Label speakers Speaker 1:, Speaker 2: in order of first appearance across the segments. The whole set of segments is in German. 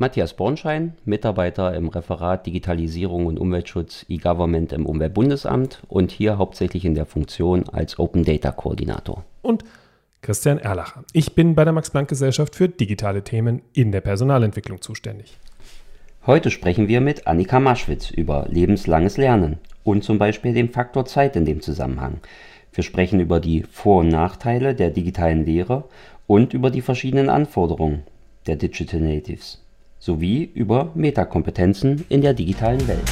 Speaker 1: Matthias Bornschein, Mitarbeiter im Referat Digitalisierung und Umweltschutz E-Government im Umweltbundesamt und hier hauptsächlich in der Funktion als Open Data Koordinator.
Speaker 2: Und Christian Erlacher. Ich bin bei der Max-Planck-Gesellschaft für digitale Themen in der Personalentwicklung zuständig.
Speaker 1: Heute sprechen wir mit Annika Maschwitz über lebenslanges Lernen und zum Beispiel den Faktor Zeit in dem Zusammenhang. Wir sprechen über die Vor- und Nachteile der digitalen Lehre und über die verschiedenen Anforderungen der Digital Natives sowie über Metakompetenzen in der digitalen Welt.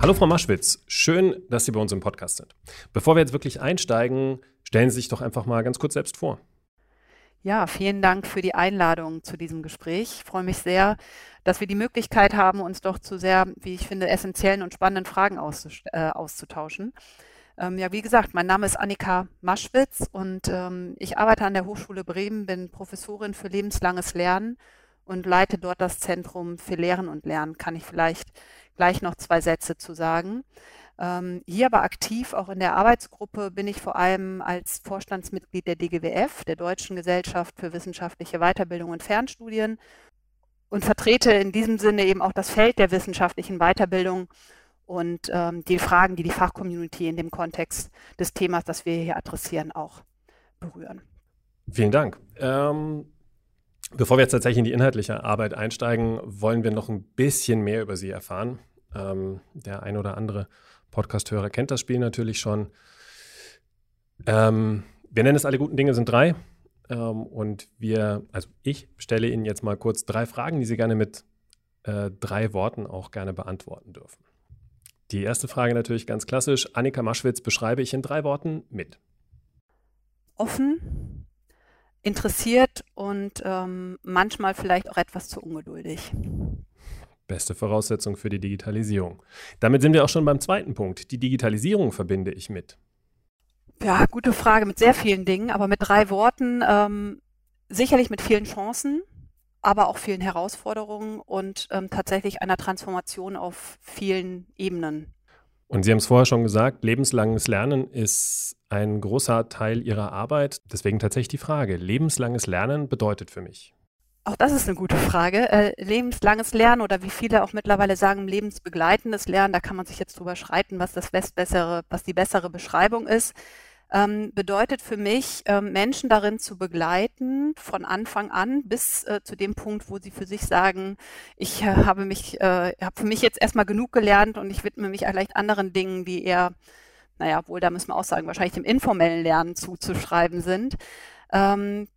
Speaker 2: Hallo Frau Maschwitz, schön, dass Sie bei uns im Podcast sind. Bevor wir jetzt wirklich einsteigen, stellen Sie sich doch einfach mal ganz kurz selbst vor.
Speaker 3: Ja, vielen Dank für die Einladung zu diesem Gespräch. Ich freue mich sehr, dass wir die Möglichkeit haben, uns doch zu sehr, wie ich finde, essentiellen und spannenden Fragen äh, auszutauschen. Ähm, ja, wie gesagt, mein Name ist Annika Maschwitz und ähm, ich arbeite an der Hochschule Bremen, bin Professorin für lebenslanges Lernen und leite dort das Zentrum für Lehren und Lernen. Kann ich vielleicht gleich noch zwei Sätze zu sagen. Ähm, hier aber aktiv auch in der Arbeitsgruppe bin ich vor allem als Vorstandsmitglied der DGWF, der Deutschen Gesellschaft für wissenschaftliche Weiterbildung und Fernstudien und vertrete in diesem Sinne eben auch das Feld der wissenschaftlichen Weiterbildung und ähm, die Fragen, die die Fachcommunity in dem Kontext des Themas, das wir hier adressieren, auch berühren.
Speaker 2: Vielen Dank. Ähm, bevor wir jetzt tatsächlich in die inhaltliche Arbeit einsteigen, wollen wir noch ein bisschen mehr über Sie erfahren. Ähm, der ein oder andere Podcast-Hörer kennt das Spiel natürlich schon. Ähm, wir nennen es alle guten Dinge sind drei. Ähm, und wir, also ich stelle Ihnen jetzt mal kurz drei Fragen, die Sie gerne mit äh, drei Worten auch gerne beantworten dürfen. Die erste Frage natürlich ganz klassisch. Annika Maschwitz beschreibe ich in drei Worten mit.
Speaker 3: Offen, interessiert und ähm, manchmal vielleicht auch etwas zu ungeduldig.
Speaker 2: Beste Voraussetzung für die Digitalisierung. Damit sind wir auch schon beim zweiten Punkt. Die Digitalisierung verbinde ich mit.
Speaker 3: Ja, gute Frage mit sehr vielen Dingen, aber mit drei Worten ähm, sicherlich mit vielen Chancen, aber auch vielen Herausforderungen und ähm, tatsächlich einer Transformation auf vielen Ebenen.
Speaker 2: Und Sie haben es vorher schon gesagt, lebenslanges Lernen ist ein großer Teil Ihrer Arbeit. Deswegen tatsächlich die Frage, lebenslanges Lernen bedeutet für mich.
Speaker 3: Auch das ist eine gute Frage. Äh, lebenslanges Lernen oder wie viele auch mittlerweile sagen, lebensbegleitendes Lernen, da kann man sich jetzt drüber schreiten, was das bessere, was die bessere Beschreibung ist ähm, bedeutet für mich, ähm, Menschen darin zu begleiten, von Anfang an bis äh, zu dem Punkt, wo sie für sich sagen, ich äh, habe mich, äh, habe für mich jetzt erstmal genug gelernt und ich widme mich vielleicht anderen Dingen, die eher, naja, wohl, da müssen wir auch sagen, wahrscheinlich dem informellen Lernen zuzuschreiben sind. Ähm,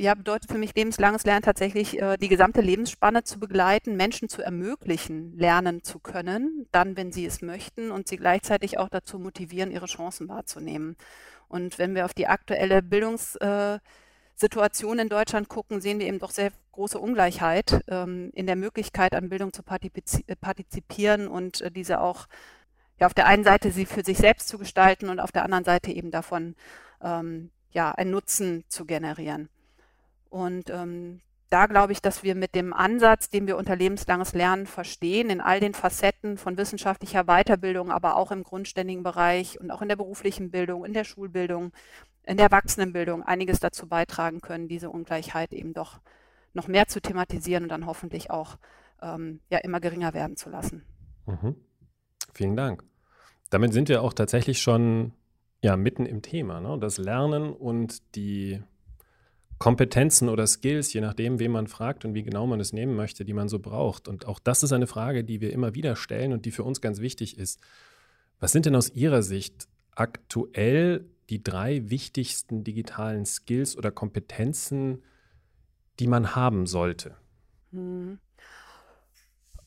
Speaker 3: ja, bedeutet für mich lebenslanges Lernen tatsächlich, äh, die gesamte Lebensspanne zu begleiten, Menschen zu ermöglichen, lernen zu können, dann, wenn sie es möchten und sie gleichzeitig auch dazu motivieren, ihre Chancen wahrzunehmen. Und wenn wir auf die aktuelle Bildungssituation in Deutschland gucken, sehen wir eben doch sehr große Ungleichheit ähm, in der Möglichkeit, an Bildung zu partizipieren und äh, diese auch ja, auf der einen Seite sie für sich selbst zu gestalten und auf der anderen Seite eben davon ähm, ja, einen Nutzen zu generieren. Und ähm, da glaube ich, dass wir mit dem Ansatz, den wir unter lebenslanges Lernen verstehen, in all den Facetten von wissenschaftlicher Weiterbildung, aber auch im grundständigen Bereich und auch in der beruflichen Bildung, in der Schulbildung, in der Erwachsenenbildung einiges dazu beitragen können, diese Ungleichheit eben doch noch mehr zu thematisieren und dann hoffentlich auch ähm, ja, immer geringer werden zu lassen.
Speaker 2: Mhm. Vielen Dank. Damit sind wir auch tatsächlich schon ja, mitten im Thema. Ne? Das Lernen und die Kompetenzen oder Skills, je nachdem, wen man fragt und wie genau man es nehmen möchte, die man so braucht. Und auch das ist eine Frage, die wir immer wieder stellen und die für uns ganz wichtig ist. Was sind denn aus Ihrer Sicht aktuell die drei wichtigsten digitalen Skills oder Kompetenzen, die man haben sollte? Hm.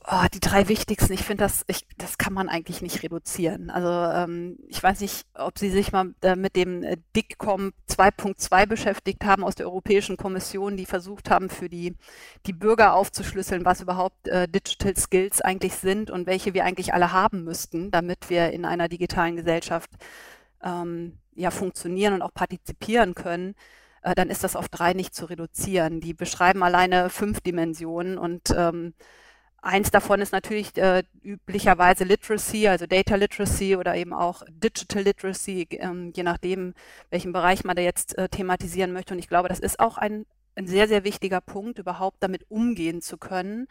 Speaker 3: Oh, die drei wichtigsten, ich finde, das, das kann man eigentlich nicht reduzieren. Also ähm, ich weiß nicht, ob Sie sich mal äh, mit dem äh, DICCOM 2.2 beschäftigt haben aus der Europäischen Kommission, die versucht haben, für die, die Bürger aufzuschlüsseln, was überhaupt äh, Digital Skills eigentlich sind und welche wir eigentlich alle haben müssten, damit wir in einer digitalen Gesellschaft ähm, ja funktionieren und auch partizipieren können äh, dann ist das auf drei nicht zu reduzieren. Die beschreiben alleine fünf Dimensionen und ähm, Eins davon ist natürlich äh, üblicherweise Literacy, also Data Literacy oder eben auch Digital Literacy, ähm, je nachdem, welchen Bereich man da jetzt äh, thematisieren möchte. Und ich glaube, das ist auch ein, ein sehr, sehr wichtiger Punkt, überhaupt damit umgehen zu können,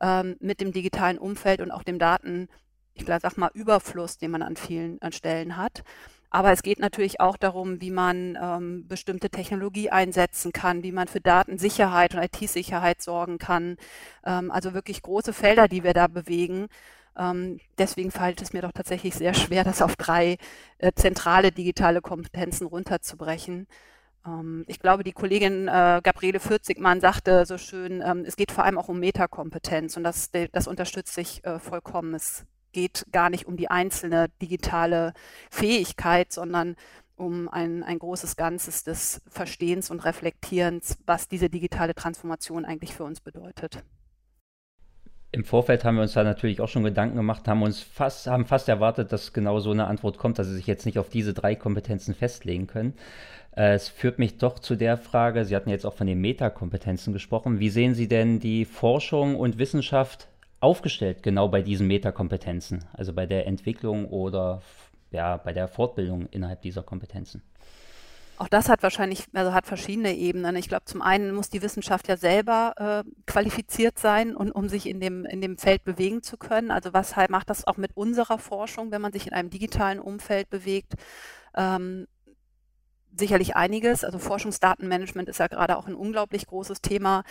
Speaker 3: ähm, mit dem digitalen Umfeld und auch dem Daten, ich sag mal, Überfluss, den man an vielen an Stellen hat. Aber es geht natürlich auch darum, wie man ähm, bestimmte Technologie einsetzen kann, wie man für Datensicherheit und IT-Sicherheit sorgen kann. Ähm, also wirklich große Felder, die wir da bewegen. Ähm, deswegen fällt es mir doch tatsächlich sehr schwer, das auf drei äh, zentrale digitale Kompetenzen runterzubrechen. Ähm, ich glaube, die Kollegin äh, Gabriele Vierzigmann sagte so schön, ähm, es geht vor allem auch um Metakompetenz und das, das unterstütze ich äh, vollkommen. Es geht gar nicht um die einzelne digitale Fähigkeit, sondern um ein, ein großes Ganzes des Verstehens und Reflektierens, was diese digitale Transformation eigentlich für uns bedeutet.
Speaker 1: Im Vorfeld haben wir uns da natürlich auch schon Gedanken gemacht, haben uns fast, haben fast erwartet, dass genau so eine Antwort kommt, dass Sie sich jetzt nicht auf diese drei Kompetenzen festlegen können. Äh, es führt mich doch zu der Frage, Sie hatten jetzt auch von den Metakompetenzen gesprochen. Wie sehen Sie denn die Forschung und Wissenschaft aufgestellt, genau bei diesen Metakompetenzen, also bei der Entwicklung oder ja, bei der Fortbildung innerhalb dieser Kompetenzen?
Speaker 3: Auch das hat wahrscheinlich, also hat verschiedene Ebenen. Ich glaube, zum einen muss die Wissenschaft ja selber äh, qualifiziert sein und um sich in dem, in dem Feld bewegen zu können. Also was halt macht das auch mit unserer Forschung, wenn man sich in einem digitalen Umfeld bewegt? Ähm, sicherlich einiges. Also Forschungsdatenmanagement ist ja gerade auch ein unglaublich großes Thema,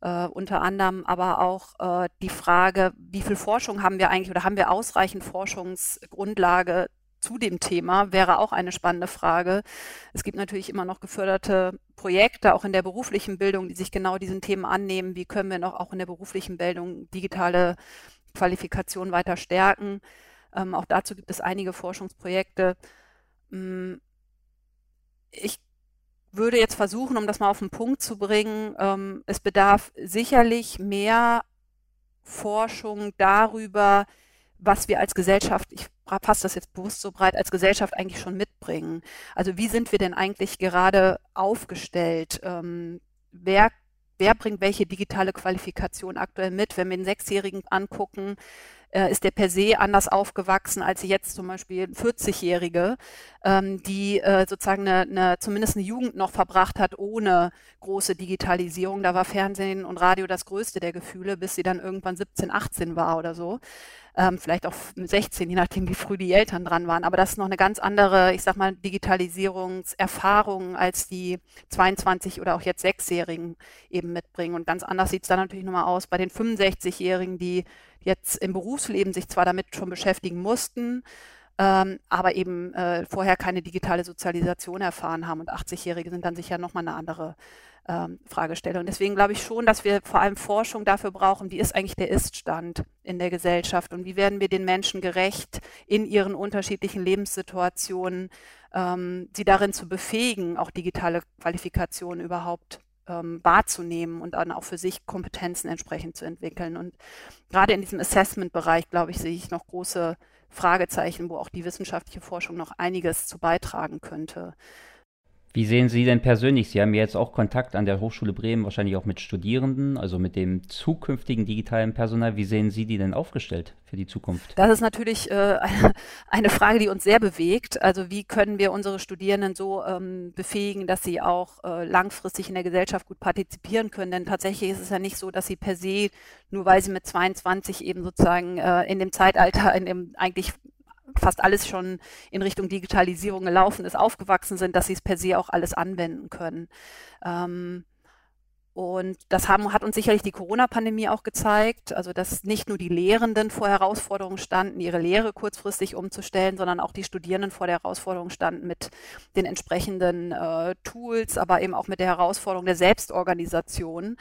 Speaker 3: äh, unter anderem aber auch äh, die Frage, wie viel Forschung haben wir eigentlich oder haben wir ausreichend Forschungsgrundlage zu dem Thema, wäre auch eine spannende Frage. Es gibt natürlich immer noch geförderte Projekte, auch in der beruflichen Bildung, die sich genau diesen Themen annehmen. Wie können wir noch auch in der beruflichen Bildung digitale Qualifikation weiter stärken? Ähm, auch dazu gibt es einige Forschungsprojekte. Hm, ich würde jetzt versuchen, um das mal auf den Punkt zu bringen, ähm, es bedarf sicherlich mehr Forschung darüber, was wir als Gesellschaft, ich fasse das jetzt bewusst so breit, als Gesellschaft eigentlich schon mitbringen. Also wie sind wir denn eigentlich gerade aufgestellt? Ähm, wer, wer bringt welche digitale Qualifikation aktuell mit? Wenn wir den Sechsjährigen angucken, äh, ist der per se anders aufgewachsen als jetzt zum Beispiel 40-Jährige, ähm, die äh, sozusagen eine, eine, zumindest eine Jugend noch verbracht hat ohne große Digitalisierung. Da war Fernsehen und Radio das größte der Gefühle, bis sie dann irgendwann 17, 18 war oder so ähm, vielleicht auch 16, je nachdem, wie früh die Eltern dran waren. Aber das ist noch eine ganz andere, ich sag mal, Digitalisierungserfahrung, als die 22 oder auch jetzt Sechsjährigen eben mitbringen. Und ganz anders sieht es dann natürlich nochmal aus bei den 65-Jährigen, die jetzt im Berufsleben sich zwar damit schon beschäftigen mussten, ähm, aber eben äh, vorher keine digitale Sozialisation erfahren haben. Und 80-Jährige sind dann sicher nochmal eine andere ähm, Fragestellung. Deswegen glaube ich schon, dass wir vor allem Forschung dafür brauchen, wie ist eigentlich der Iststand in der Gesellschaft und wie werden wir den Menschen gerecht in ihren unterschiedlichen Lebenssituationen, ähm, sie darin zu befähigen, auch digitale Qualifikationen überhaupt ähm, wahrzunehmen und dann auch für sich Kompetenzen entsprechend zu entwickeln. Und gerade in diesem Assessment-Bereich, glaube ich, sehe ich noch große Fragezeichen, wo auch die wissenschaftliche Forschung noch einiges zu beitragen könnte.
Speaker 1: Wie sehen Sie denn persönlich? Sie haben ja jetzt auch Kontakt an der Hochschule Bremen, wahrscheinlich auch mit Studierenden, also mit dem zukünftigen digitalen Personal. Wie sehen Sie die denn aufgestellt für die Zukunft?
Speaker 3: Das ist natürlich äh, eine Frage, die uns sehr bewegt. Also wie können wir unsere Studierenden so ähm, befähigen, dass sie auch äh, langfristig in der Gesellschaft gut partizipieren können? Denn tatsächlich ist es ja nicht so, dass sie per se, nur weil sie mit 22 eben sozusagen äh, in dem Zeitalter, in dem eigentlich fast alles schon in Richtung Digitalisierung gelaufen ist, aufgewachsen sind, dass sie es per se auch alles anwenden können. Ähm, und das haben, hat uns sicherlich die Corona-Pandemie auch gezeigt, also dass nicht nur die Lehrenden vor Herausforderungen standen, ihre Lehre kurzfristig umzustellen, sondern auch die Studierenden vor der Herausforderung standen mit den entsprechenden äh, Tools, aber eben auch mit der Herausforderung der Selbstorganisation.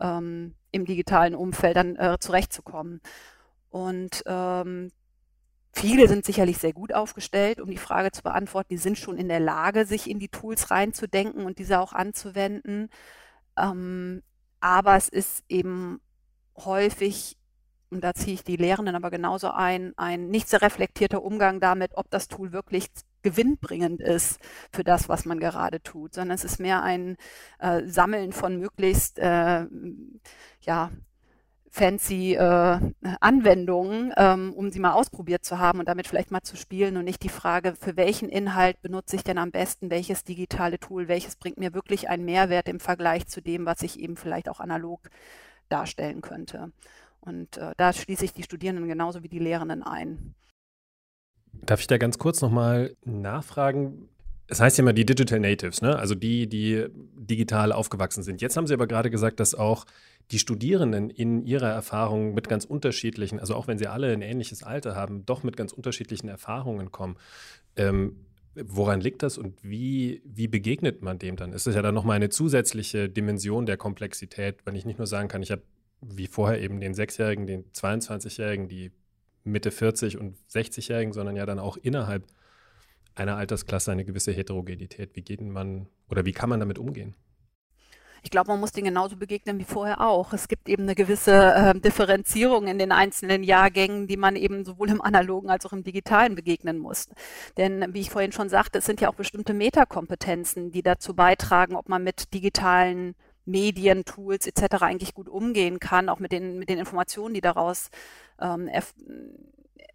Speaker 3: Ähm, im digitalen Umfeld dann äh, zurechtzukommen. Und ähm, Viele sind sicherlich sehr gut aufgestellt, um die Frage zu beantworten. Die sind schon in der Lage, sich in die Tools reinzudenken und diese auch anzuwenden. Ähm, aber es ist eben häufig, und da ziehe ich die Lehrenden aber genauso ein, ein nicht sehr reflektierter Umgang damit, ob das Tool wirklich gewinnbringend ist für das, was man gerade tut, sondern es ist mehr ein äh, Sammeln von möglichst äh, ja, fancy äh, Anwendungen, ähm, um sie mal ausprobiert zu haben und damit vielleicht mal zu spielen und nicht die Frage, für welchen Inhalt benutze ich denn am besten welches digitale Tool, welches bringt mir wirklich einen Mehrwert im Vergleich zu dem, was ich eben vielleicht auch analog darstellen könnte. Und äh, da schließe ich die Studierenden genauso wie die Lehrenden ein.
Speaker 2: Darf ich da ganz kurz nochmal nachfragen? Es heißt ja immer die Digital Natives, ne? also die, die digital aufgewachsen sind. Jetzt haben Sie aber gerade gesagt, dass auch die Studierenden in ihrer Erfahrung mit ganz unterschiedlichen, also auch wenn sie alle ein ähnliches Alter haben, doch mit ganz unterschiedlichen Erfahrungen kommen. Ähm, woran liegt das und wie, wie begegnet man dem dann? Ist es ja dann nochmal eine zusätzliche Dimension der Komplexität, wenn ich nicht nur sagen kann, ich habe wie vorher eben den Sechsjährigen, den 22-Jährigen, die Mitte 40 und 60-Jährigen, sondern ja dann auch innerhalb einer Altersklasse eine gewisse Heterogenität. Wie geht man oder wie kann man damit umgehen?
Speaker 3: Ich glaube, man muss denen genauso begegnen wie vorher auch. Es gibt eben eine gewisse äh, Differenzierung in den einzelnen Jahrgängen, die man eben sowohl im analogen als auch im digitalen begegnen muss. Denn wie ich vorhin schon sagte, es sind ja auch bestimmte Metakompetenzen, die dazu beitragen, ob man mit digitalen Medien, Tools etc. eigentlich gut umgehen kann, auch mit den, mit den Informationen, die daraus ähm,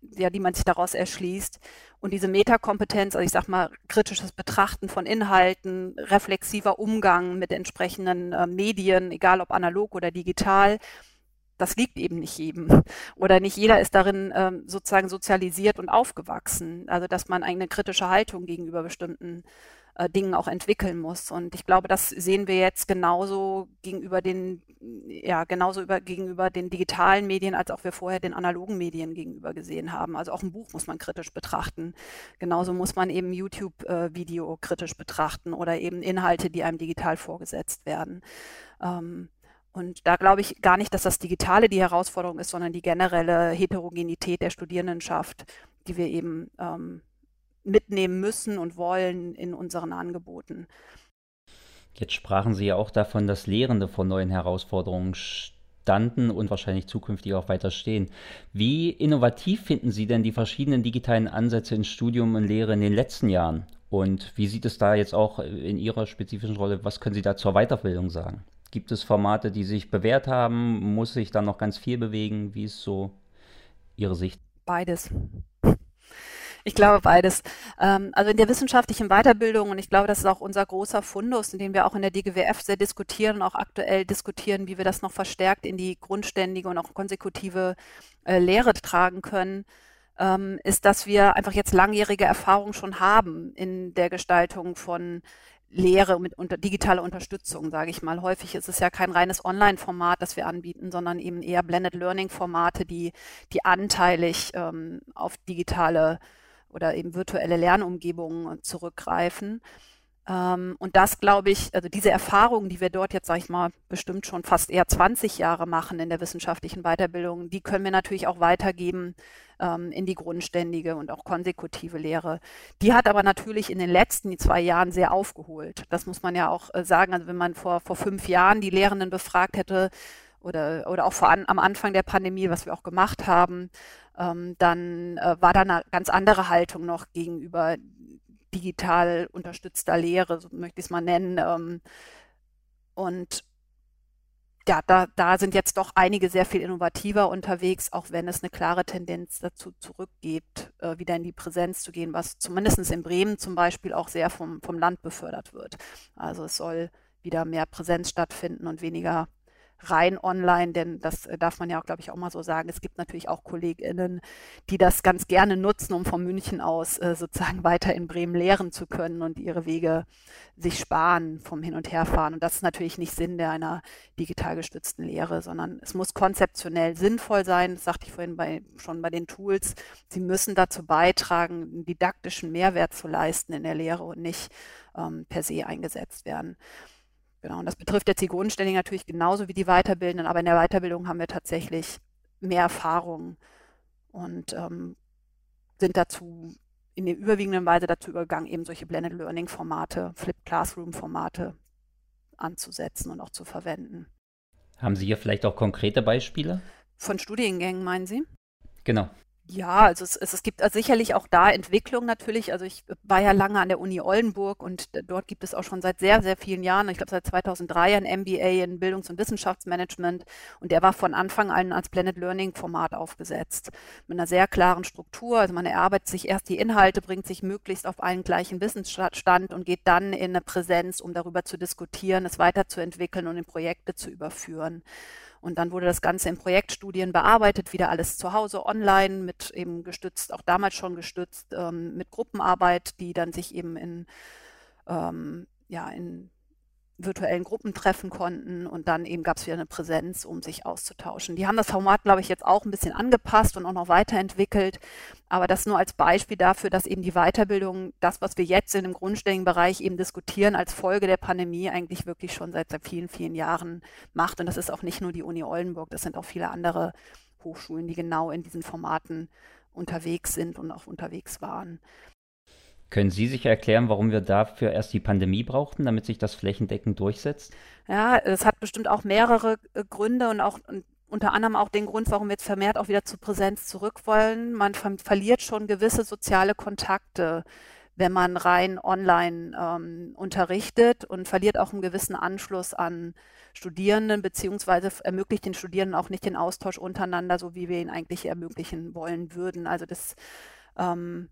Speaker 3: ja, die man sich daraus erschließt. Und diese Metakompetenz, also ich sag mal, kritisches Betrachten von Inhalten, reflexiver Umgang mit entsprechenden äh, Medien, egal ob analog oder digital, das liegt eben nicht jedem. Oder nicht jeder ist darin ähm, sozusagen sozialisiert und aufgewachsen. Also dass man eine kritische Haltung gegenüber bestimmten äh, Dingen auch entwickeln muss. Und ich glaube, das sehen wir jetzt genauso gegenüber den, ja, genauso über, gegenüber den digitalen Medien, als auch wir vorher den analogen Medien gegenüber gesehen haben. Also auch ein Buch muss man kritisch betrachten. Genauso muss man eben YouTube-Video äh, kritisch betrachten oder eben Inhalte, die einem digital vorgesetzt werden. Ähm, und da glaube ich gar nicht, dass das Digitale die Herausforderung ist, sondern die generelle Heterogenität der Studierendenschaft, die wir eben ähm, mitnehmen müssen und wollen in unseren Angeboten.
Speaker 1: Jetzt sprachen Sie ja auch davon, dass Lehrende vor neuen Herausforderungen standen und wahrscheinlich zukünftig auch weiter stehen. Wie innovativ finden Sie denn die verschiedenen digitalen Ansätze in Studium und Lehre in den letzten Jahren? Und wie sieht es da jetzt auch in Ihrer spezifischen Rolle? Was können Sie da zur Weiterbildung sagen? Gibt es Formate, die sich bewährt haben? Muss sich da noch ganz viel bewegen? Wie ist so Ihre Sicht?
Speaker 3: Beides. Ich glaube beides. Ähm, also in der wissenschaftlichen Weiterbildung, und ich glaube, das ist auch unser großer Fundus, in dem wir auch in der DGWF sehr diskutieren und auch aktuell diskutieren, wie wir das noch verstärkt in die grundständige und auch konsekutive äh, Lehre tragen können, ähm, ist, dass wir einfach jetzt langjährige Erfahrung schon haben in der Gestaltung von Lehre mit unter, digitaler Unterstützung, sage ich mal. Häufig ist es ja kein reines Online-Format, das wir anbieten, sondern eben eher Blended Learning-Formate, die, die anteilig ähm, auf digitale oder eben virtuelle Lernumgebungen zurückgreifen. Ähm, und das glaube ich, also diese Erfahrungen, die wir dort jetzt, sage ich mal, bestimmt schon fast eher 20 Jahre machen in der wissenschaftlichen Weiterbildung, die können wir natürlich auch weitergeben ähm, in die grundständige und auch konsekutive Lehre. Die hat aber natürlich in den letzten zwei Jahren sehr aufgeholt. Das muss man ja auch äh, sagen. Also wenn man vor, vor fünf Jahren die Lehrenden befragt hätte, oder, oder auch vor an, am Anfang der Pandemie, was wir auch gemacht haben, ähm, dann äh, war da eine ganz andere Haltung noch gegenüber digital unterstützter Lehre, so möchte ich es mal nennen. Ähm, und ja, da, da sind jetzt doch einige sehr viel innovativer unterwegs, auch wenn es eine klare Tendenz dazu zurückgibt, äh, wieder in die Präsenz zu gehen, was zumindest in Bremen zum Beispiel auch sehr vom, vom Land befördert wird. Also es soll wieder mehr Präsenz stattfinden und weniger rein online, denn das äh, darf man ja auch, glaube ich, auch mal so sagen. Es gibt natürlich auch KollegInnen, die das ganz gerne nutzen, um von München aus äh, sozusagen weiter in Bremen lehren zu können und ihre Wege sich sparen vom Hin- und Herfahren. Und das ist natürlich nicht Sinn der einer digital gestützten Lehre, sondern es muss konzeptionell sinnvoll sein. Das sagte ich vorhin bei, schon bei den Tools. Sie müssen dazu beitragen, einen didaktischen Mehrwert zu leisten in der Lehre und nicht ähm, per se eingesetzt werden. Genau, und das betrifft jetzt die Grundständigen natürlich genauso wie die Weiterbildenden, aber in der Weiterbildung haben wir tatsächlich mehr Erfahrung und ähm, sind dazu in der überwiegenden Weise dazu übergegangen, eben solche Blended Learning Formate, Flip Classroom Formate anzusetzen und auch zu verwenden.
Speaker 1: Haben Sie hier vielleicht auch konkrete Beispiele?
Speaker 3: Von Studiengängen meinen Sie?
Speaker 1: Genau.
Speaker 3: Ja, also es, es, gibt sicherlich auch da Entwicklung natürlich. Also ich war ja lange an der Uni Oldenburg und dort gibt es auch schon seit sehr, sehr vielen Jahren, ich glaube seit 2003 ein MBA in Bildungs- und Wissenschaftsmanagement und der war von Anfang an als Blended Learning Format aufgesetzt. Mit einer sehr klaren Struktur. Also man erarbeitet sich erst die Inhalte, bringt sich möglichst auf einen gleichen Wissensstand und geht dann in eine Präsenz, um darüber zu diskutieren, es weiterzuentwickeln und in Projekte zu überführen. Und dann wurde das Ganze in Projektstudien bearbeitet, wieder alles zu Hause online, mit eben gestützt, auch damals schon gestützt, ähm, mit Gruppenarbeit, die dann sich eben in, ähm, ja, in virtuellen Gruppen treffen konnten und dann eben gab es wieder eine Präsenz, um sich auszutauschen. Die haben das Format, glaube ich, jetzt auch ein bisschen angepasst und auch noch weiterentwickelt, aber das nur als Beispiel dafür, dass eben die Weiterbildung, das, was wir jetzt in dem grundständigen Bereich eben diskutieren, als Folge der Pandemie eigentlich wirklich schon seit, seit vielen, vielen Jahren macht. Und das ist auch nicht nur die Uni Oldenburg, das sind auch viele andere Hochschulen, die genau in diesen Formaten unterwegs sind und auch unterwegs waren.
Speaker 1: Können Sie sich erklären, warum wir dafür erst die Pandemie brauchten, damit sich das flächendeckend durchsetzt?
Speaker 3: Ja, es hat bestimmt auch mehrere äh, Gründe und auch und unter anderem auch den Grund, warum wir jetzt vermehrt auch wieder zur Präsenz zurück wollen. Man ver verliert schon gewisse soziale Kontakte, wenn man rein online ähm, unterrichtet und verliert auch einen gewissen Anschluss an Studierenden, beziehungsweise ermöglicht den Studierenden auch nicht den Austausch untereinander, so wie wir ihn eigentlich ermöglichen wollen würden. Also das ähm,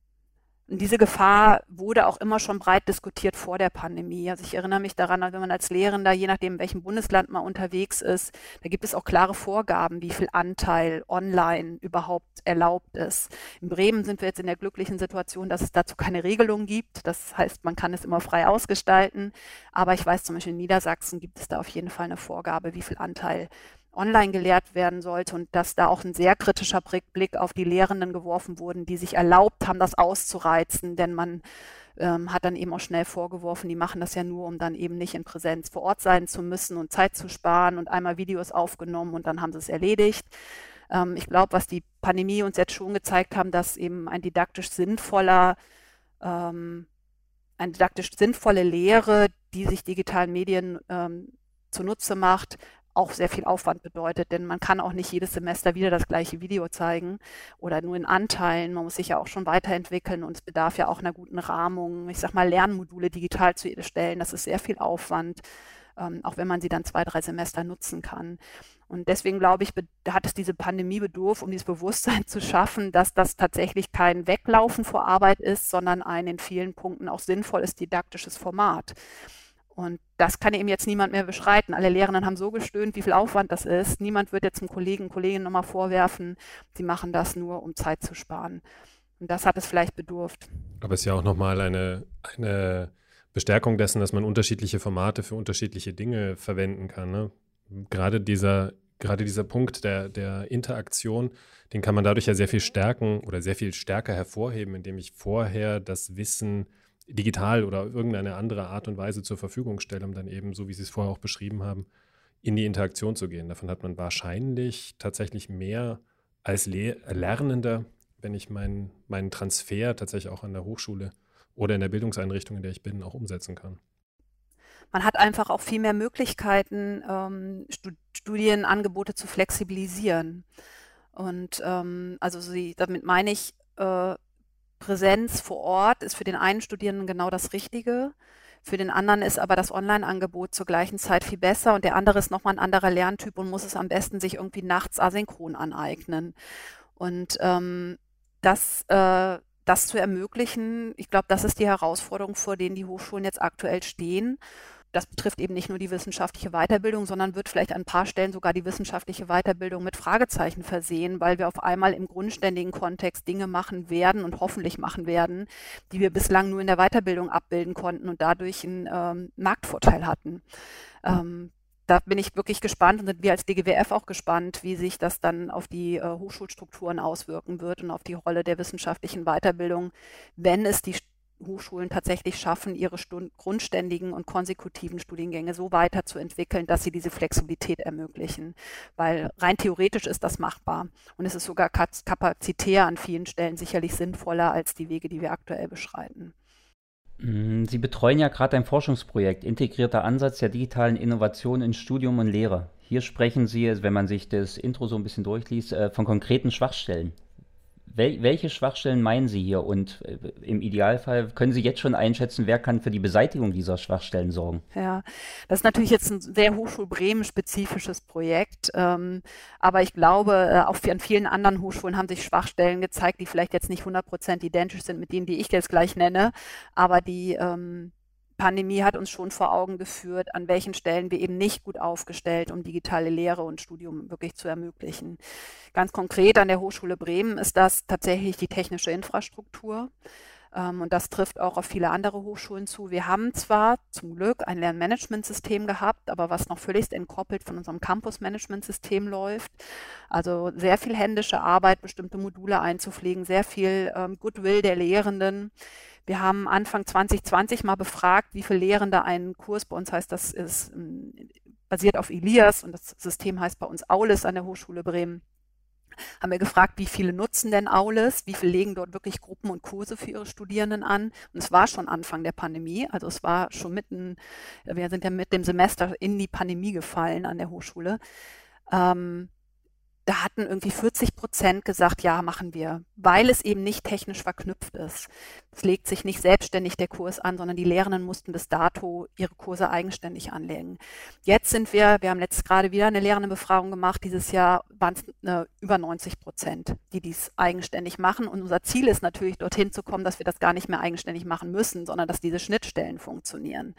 Speaker 3: und diese Gefahr wurde auch immer schon breit diskutiert vor der Pandemie. Also ich erinnere mich daran, wenn man als Lehrender, je nachdem, in welchem Bundesland man unterwegs ist, da gibt es auch klare Vorgaben, wie viel Anteil online überhaupt erlaubt ist. In Bremen sind wir jetzt in der glücklichen Situation, dass es dazu keine Regelung gibt. Das heißt, man kann es immer frei ausgestalten. Aber ich weiß zum Beispiel in Niedersachsen gibt es da auf jeden Fall eine Vorgabe, wie viel Anteil online gelehrt werden sollte und dass da auch ein sehr kritischer Blick auf die Lehrenden geworfen wurden, die sich erlaubt haben, das auszureizen, denn man ähm, hat dann eben auch schnell vorgeworfen, die machen das ja nur, um dann eben nicht in Präsenz vor Ort sein zu müssen und Zeit zu sparen und einmal Videos aufgenommen und dann haben sie es erledigt. Ähm, ich glaube, was die Pandemie uns jetzt schon gezeigt haben, dass eben ein didaktisch sinnvoller ähm, eine didaktisch sinnvolle Lehre, die sich digitalen Medien ähm, zunutze macht, auch sehr viel Aufwand bedeutet, denn man kann auch nicht jedes Semester wieder das gleiche Video zeigen oder nur in Anteilen. Man muss sich ja auch schon weiterentwickeln und es bedarf ja auch einer guten Rahmung. Ich sag mal, Lernmodule digital zu erstellen, das ist sehr viel Aufwand, ähm, auch wenn man sie dann zwei, drei Semester nutzen kann. Und deswegen glaube ich, hat es diese Pandemie bedurft, um dieses Bewusstsein zu schaffen, dass das tatsächlich kein Weglaufen vor Arbeit ist, sondern ein in vielen Punkten auch sinnvolles didaktisches Format. Und das kann eben jetzt niemand mehr beschreiten. Alle Lehrenden haben so gestöhnt, wie viel Aufwand das ist. Niemand wird jetzt dem Kollegen, Kolleginnen nochmal vorwerfen, sie machen das nur, um Zeit zu sparen. Und das hat es vielleicht bedurft.
Speaker 2: Aber es ist ja auch nochmal eine, eine Bestärkung dessen, dass man unterschiedliche Formate für unterschiedliche Dinge verwenden kann. Ne? Gerade dieser, gerade dieser Punkt der, der Interaktion, den kann man dadurch ja sehr viel stärken oder sehr viel stärker hervorheben, indem ich vorher das Wissen digital oder irgendeine andere Art und Weise zur Verfügung stelle, um dann eben, so wie Sie es vorher auch beschrieben haben, in die Interaktion zu gehen. Davon hat man wahrscheinlich tatsächlich mehr als Le Lernender, wenn ich meinen mein Transfer tatsächlich auch an der Hochschule oder in der Bildungseinrichtung, in der ich bin, auch umsetzen kann.
Speaker 3: Man hat einfach auch viel mehr Möglichkeiten, ähm, Studienangebote zu flexibilisieren. Und ähm, also sie, damit meine ich, äh, Präsenz vor Ort ist für den einen Studierenden genau das Richtige. Für den anderen ist aber das Online-Angebot zur gleichen Zeit viel besser und der andere ist nochmal ein anderer Lerntyp und muss es am besten sich irgendwie nachts asynchron aneignen. Und ähm, das, äh, das zu ermöglichen, ich glaube, das ist die Herausforderung, vor denen die Hochschulen jetzt aktuell stehen das betrifft eben nicht nur die wissenschaftliche Weiterbildung, sondern wird vielleicht an ein paar Stellen sogar die wissenschaftliche Weiterbildung mit Fragezeichen versehen, weil wir auf einmal im grundständigen Kontext Dinge machen werden und hoffentlich machen werden, die wir bislang nur in der Weiterbildung abbilden konnten und dadurch einen ähm, Marktvorteil hatten. Ähm, da bin ich wirklich gespannt und sind wir als DGWF auch gespannt, wie sich das dann auf die äh, Hochschulstrukturen auswirken wird und auf die Rolle der wissenschaftlichen Weiterbildung, wenn es die Hochschulen tatsächlich schaffen, ihre Stund grundständigen und konsekutiven Studiengänge so weiterzuentwickeln, dass sie diese Flexibilität ermöglichen. Weil rein theoretisch ist das machbar. Und es ist sogar kapazitär an vielen Stellen sicherlich sinnvoller als die Wege, die wir aktuell beschreiten.
Speaker 1: Mm, sie betreuen ja gerade ein Forschungsprojekt, integrierter Ansatz der digitalen Innovation in Studium und Lehre. Hier sprechen Sie, wenn man sich das Intro so ein bisschen durchliest, äh, von konkreten Schwachstellen. Wel welche Schwachstellen meinen Sie hier? Und äh, im Idealfall können Sie jetzt schon einschätzen, wer kann für die Beseitigung dieser Schwachstellen sorgen?
Speaker 3: Ja, das ist natürlich jetzt ein sehr Hochschul Bremen-spezifisches Projekt. Ähm, aber ich glaube, äh, auch an vielen anderen Hochschulen haben sich Schwachstellen gezeigt, die vielleicht jetzt nicht 100% identisch sind mit denen, die ich jetzt gleich nenne, aber die ähm, Pandemie hat uns schon vor Augen geführt, an welchen Stellen wir eben nicht gut aufgestellt, um digitale Lehre und Studium wirklich zu ermöglichen. Ganz konkret an der Hochschule Bremen ist das tatsächlich die technische Infrastruktur. Ähm, und das trifft auch auf viele andere Hochschulen zu. Wir haben zwar zum Glück ein Lernmanagementsystem gehabt, aber was noch völlig entkoppelt von unserem Campus-Management-System läuft. Also sehr viel händische Arbeit, bestimmte Module einzupflegen, sehr viel ähm, Goodwill der Lehrenden. Wir haben Anfang 2020 mal befragt, wie viele Lehrende einen Kurs, bei uns heißt das, ist ähm, basiert auf Elias und das System heißt bei uns Aulis an der Hochschule Bremen. Haben wir gefragt, wie viele nutzen denn Aulis, wie viele legen dort wirklich Gruppen und Kurse für ihre Studierenden an. Und es war schon Anfang der Pandemie, also es war schon mitten, wir sind ja mit dem Semester in die Pandemie gefallen an der Hochschule. Ähm, da hatten irgendwie 40 Prozent gesagt, ja, machen wir, weil es eben nicht technisch verknüpft ist. Es legt sich nicht selbstständig der Kurs an, sondern die Lehrenden mussten bis dato ihre Kurse eigenständig anlegen. Jetzt sind wir, wir haben letztes gerade wieder eine Lehrendenbefragung gemacht, dieses Jahr waren es äh, über 90 Prozent, die dies eigenständig machen. Und unser Ziel ist natürlich, dorthin zu kommen, dass wir das gar nicht mehr eigenständig machen müssen, sondern dass diese Schnittstellen funktionieren.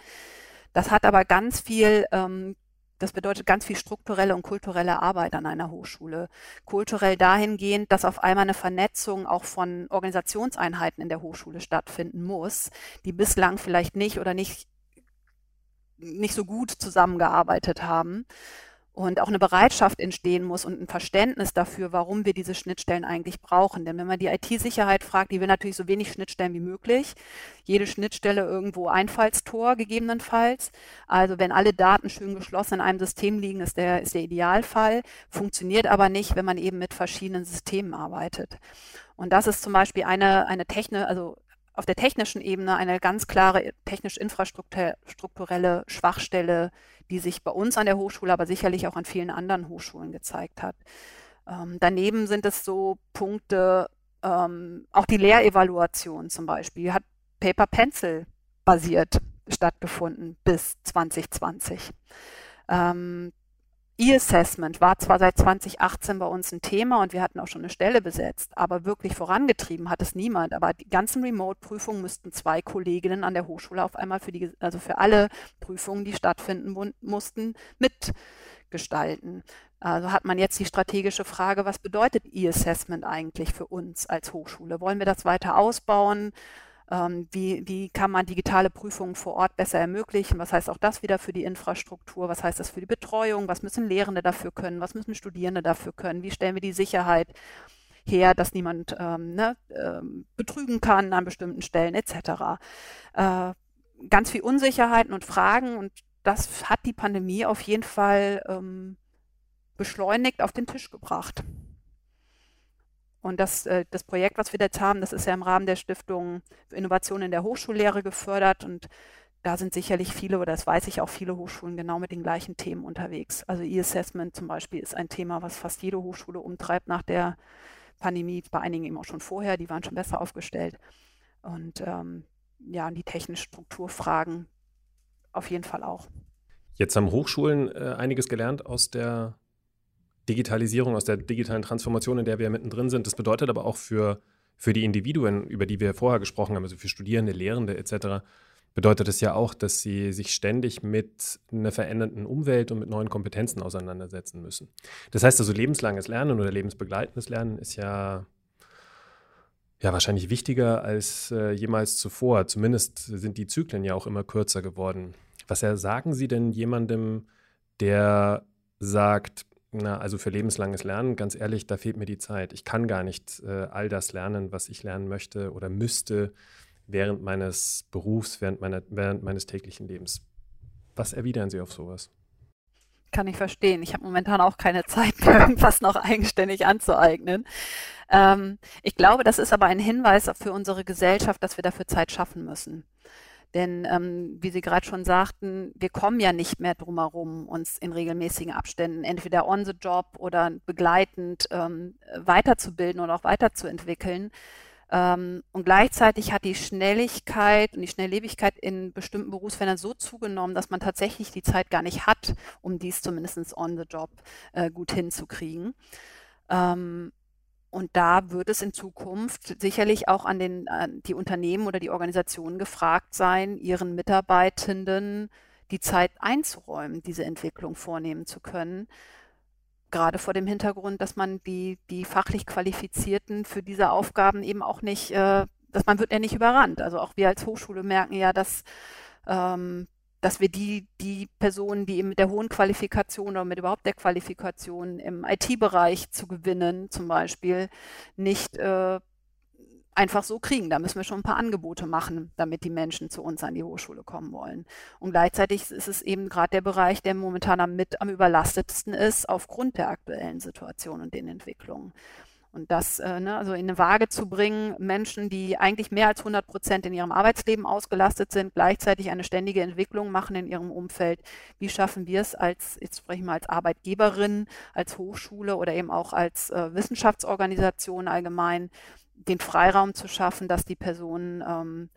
Speaker 3: Das hat aber ganz viel ähm, das bedeutet ganz viel strukturelle und kulturelle Arbeit an einer Hochschule. Kulturell dahingehend, dass auf einmal eine Vernetzung auch von Organisationseinheiten in der Hochschule stattfinden muss, die bislang vielleicht nicht oder nicht, nicht so gut zusammengearbeitet haben und auch eine Bereitschaft entstehen muss und ein Verständnis dafür, warum wir diese Schnittstellen eigentlich brauchen. Denn wenn man die IT-Sicherheit fragt, die will natürlich so wenig Schnittstellen wie möglich. Jede Schnittstelle irgendwo Einfallstor gegebenenfalls. Also wenn alle Daten schön geschlossen in einem System liegen, ist der, ist der Idealfall. Funktioniert aber nicht, wenn man eben mit verschiedenen Systemen arbeitet. Und das ist zum Beispiel eine, eine Technik, also auf der technischen Ebene eine ganz klare technisch-infrastrukturelle Schwachstelle, die sich bei uns an der Hochschule, aber sicherlich auch an vielen anderen Hochschulen gezeigt hat. Ähm, daneben sind es so Punkte, ähm, auch die Lehrevaluation zum Beispiel hat Paper Pencil basiert stattgefunden bis 2020. Ähm, E-Assessment war zwar seit 2018 bei uns ein Thema und wir hatten auch schon eine Stelle besetzt, aber wirklich vorangetrieben hat es niemand. Aber die ganzen Remote-Prüfungen müssten zwei Kolleginnen an der Hochschule auf einmal für die, also für alle Prüfungen, die stattfinden mussten, mitgestalten. Also hat man jetzt die strategische Frage, was bedeutet E-Assessment eigentlich für uns als Hochschule? Wollen wir das weiter ausbauen? Ähm, wie, wie kann man digitale Prüfungen vor Ort besser ermöglichen? Was heißt auch das wieder für die Infrastruktur? Was heißt das für die Betreuung? Was müssen Lehrende dafür können? Was müssen Studierende dafür können? Wie stellen wir die Sicherheit her, dass niemand ähm, ne, ähm, betrügen kann an bestimmten Stellen etc. Äh, ganz viel Unsicherheiten und Fragen und das hat die Pandemie auf jeden Fall ähm, beschleunigt auf den Tisch gebracht. Und das, äh, das Projekt, was wir jetzt haben, das ist ja im Rahmen der Stiftung Innovation in der Hochschullehre gefördert. Und da sind sicherlich viele, oder das weiß ich auch, viele Hochschulen genau mit den gleichen Themen unterwegs. Also E-Assessment zum Beispiel ist ein Thema, was fast jede Hochschule umtreibt nach der Pandemie, bei einigen eben auch schon vorher, die waren schon besser aufgestellt. Und ähm, ja, die technischen Strukturfragen auf jeden Fall auch.
Speaker 2: Jetzt haben Hochschulen äh, einiges gelernt aus der Digitalisierung, aus der digitalen Transformation, in der wir mittendrin sind. Das bedeutet aber auch für, für die Individuen, über die wir vorher gesprochen haben, also für Studierende, Lehrende etc., bedeutet es ja auch, dass sie sich ständig mit einer verändernden Umwelt und mit neuen Kompetenzen auseinandersetzen müssen. Das heißt also, lebenslanges Lernen oder lebensbegleitendes Lernen ist ja, ja wahrscheinlich wichtiger als äh, jemals zuvor. Zumindest sind die Zyklen ja auch immer kürzer geworden. Was ja, sagen Sie denn jemandem, der sagt, na, also für lebenslanges Lernen, ganz ehrlich, da fehlt mir die Zeit. Ich kann gar nicht äh, all das lernen, was ich lernen möchte oder müsste während meines Berufs, während, meiner, während meines täglichen Lebens. Was erwidern Sie auf sowas?
Speaker 3: Kann ich verstehen. Ich habe momentan auch keine Zeit, mir irgendwas noch eigenständig anzueignen. Ähm, ich glaube, das ist aber ein Hinweis für unsere Gesellschaft, dass wir dafür Zeit schaffen müssen. Denn ähm, wie Sie gerade schon sagten, wir kommen ja nicht mehr drum herum, uns in regelmäßigen Abständen entweder on the job oder begleitend ähm, weiterzubilden oder auch weiterzuentwickeln. Ähm, und gleichzeitig hat die Schnelligkeit und die Schnelllebigkeit in bestimmten Berufsfeldern so zugenommen, dass man tatsächlich die Zeit gar nicht hat, um dies zumindest on the job äh, gut hinzukriegen. Ähm, und da wird es in Zukunft sicherlich auch an, den, an die Unternehmen oder die Organisationen gefragt sein, ihren Mitarbeitenden die Zeit einzuräumen, diese Entwicklung vornehmen zu können gerade vor dem Hintergrund, dass man die, die fachlich Qualifizierten für diese Aufgaben eben auch nicht, äh, dass man wird ja nicht überrannt. Also auch wir als Hochschule merken ja, dass, ähm, dass wir die, die Personen, die eben mit der hohen Qualifikation oder mit überhaupt der Qualifikation im IT-Bereich zu gewinnen, zum Beispiel, nicht äh, einfach so kriegen. Da müssen wir schon ein paar Angebote machen, damit die Menschen zu uns an die Hochschule kommen wollen. Und gleichzeitig ist es eben gerade der Bereich, der momentan am, mit am überlastetsten ist, aufgrund der aktuellen Situation und den Entwicklungen. Und das äh, ne, also in eine Waage zu bringen, Menschen, die eigentlich mehr als 100 Prozent in ihrem Arbeitsleben ausgelastet sind, gleichzeitig eine ständige Entwicklung machen in ihrem Umfeld. Wie schaffen wir es als, jetzt ich mal als Arbeitgeberin, als Hochschule oder eben auch als äh, Wissenschaftsorganisation allgemein, den Freiraum zu schaffen, dass die Personen ähm,